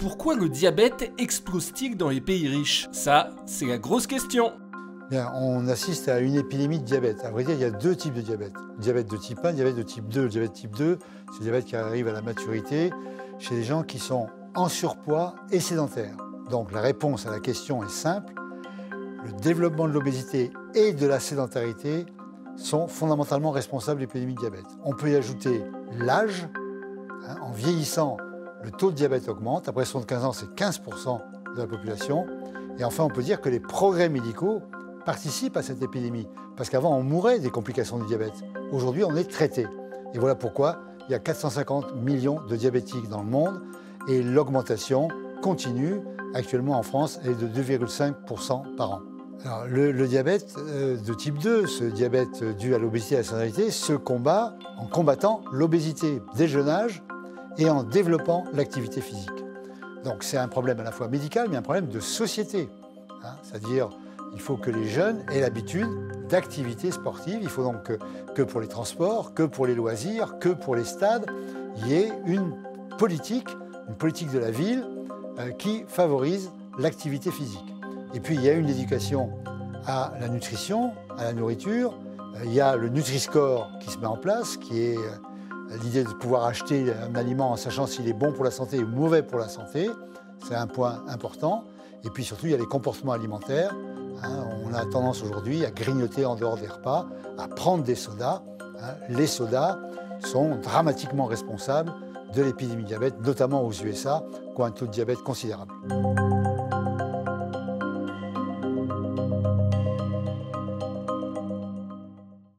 Pourquoi le diabète explose-t-il dans les pays riches? Ça, c'est la grosse question. On assiste à une épidémie de diabète. À vrai dire, il y a deux types de diabète. Diabète de type 1, diabète de type 2. Le diabète type 2, c'est le diabète qui arrive à la maturité chez les gens qui sont en surpoids et sédentaires. Donc la réponse à la question est simple. Le développement de l'obésité et de la sédentarité sont fondamentalement responsables de l'épidémie de diabète. On peut y ajouter l'âge. Hein, en vieillissant, le taux de diabète augmente. Après 75 ans, c'est 15% de la population. Et enfin, on peut dire que les progrès médicaux participent à cette épidémie. Parce qu'avant, on mourait des complications du diabète. Aujourd'hui, on est traité. Et voilà pourquoi il y a 450 millions de diabétiques dans le monde. Et l'augmentation continue. Actuellement, en France, elle est de 2,5% par an. Alors, le, diabète euh, de type 2, ce diabète dû à l'obésité et à la sédentarité, se combat en combattant l'obésité dès le jeune âge et en développant l'activité physique. Donc c'est un problème à la fois médical, mais un problème de société. Hein. C'est-à-dire, il faut que les jeunes aient l'habitude d'activités sportives. Il faut donc que, pour les transports, que pour les loisirs, que pour les stades, il y ait une politique, une politique de la ville euh, qui favorise l'activité physique. Et puis il y a une éducation à la nutrition, à la nourriture. Euh, il y a le Nutri-Score qui se met en place, qui est euh, l'idée de pouvoir acheter un aliment en sachant s'il est bon pour la santé ou mauvais pour la santé, c'est un point important. Et puis surtout, il y a les comportements alimentaires. Hein. on a tendance aujourd'hui à grignoter en dehors des repas, à prendre des sodas. Hein. les sodas sont dramatiquement responsables de l'épidémie de diabète, notamment aux USA, qui ont un taux de diabète considérable.